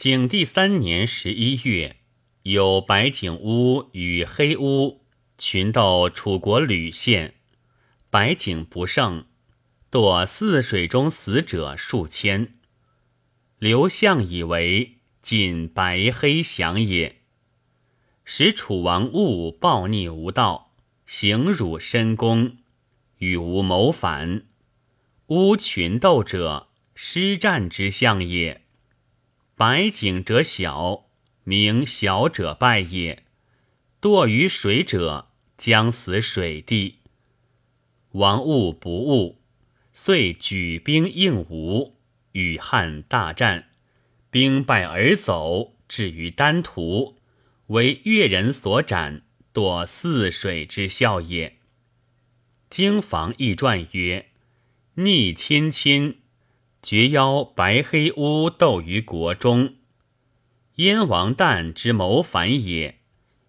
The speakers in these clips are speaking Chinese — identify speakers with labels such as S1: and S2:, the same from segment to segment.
S1: 景帝三年十一月，有白景乌与黑乌群斗楚国吕县，白景不胜，堕泗水中死者数千。刘向以为仅白黑降也，使楚王误暴逆无道，行辱深宫，与吾谋反。乌群斗者，失战之象也。白井者小，名小者败也。堕于水者，将死水地。王误不误，遂举兵应吴，与汉大战，兵败而走，至于丹徒，为越人所斩，堕泗水之效也。经房易传曰：“逆亲亲。”绝邀白黑乌斗于国中，燕王旦之谋反也。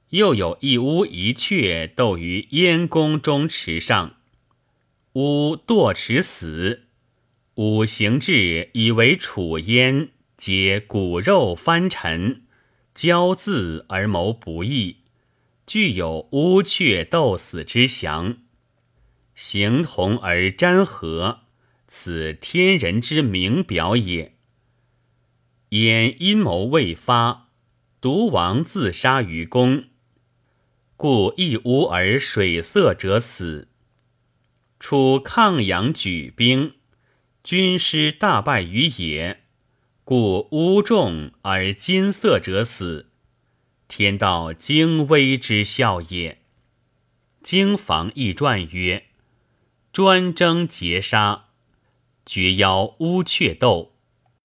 S1: 又有一乌一雀斗于燕宫中池上，乌堕池死。五行志以为楚燕皆骨肉翻陈，骄恣而谋不义，具有乌雀斗死之祥，形同而沾合。此天人之明表也。焉阴谋未发，独王自杀于宫，故一乌而水色者死。楚抗阳举兵，军师大败于野，故乌众而金色者死。天道精微之效也。经房易传曰：专征劫杀。绝邀乌鹊斗，